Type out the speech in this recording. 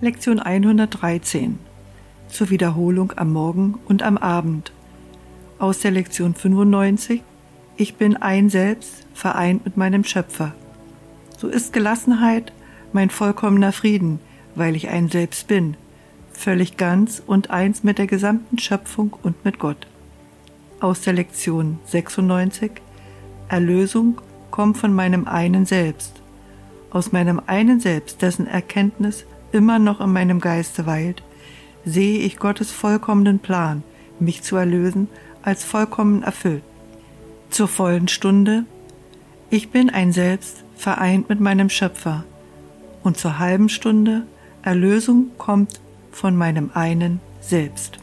Lektion 113 zur Wiederholung am Morgen und am Abend. Aus der Lektion 95 Ich bin ein Selbst, vereint mit meinem Schöpfer. So ist Gelassenheit mein vollkommener Frieden, weil ich ein Selbst bin, völlig ganz und eins mit der gesamten Schöpfung und mit Gott. Aus der Lektion 96 Erlösung kommt von meinem einen Selbst, aus meinem einen Selbst, dessen Erkenntnis immer noch in meinem Geiste weilt, sehe ich Gottes vollkommenen Plan, mich zu erlösen, als vollkommen erfüllt. Zur vollen Stunde, ich bin ein Selbst, vereint mit meinem Schöpfer. Und zur halben Stunde, Erlösung kommt von meinem einen Selbst.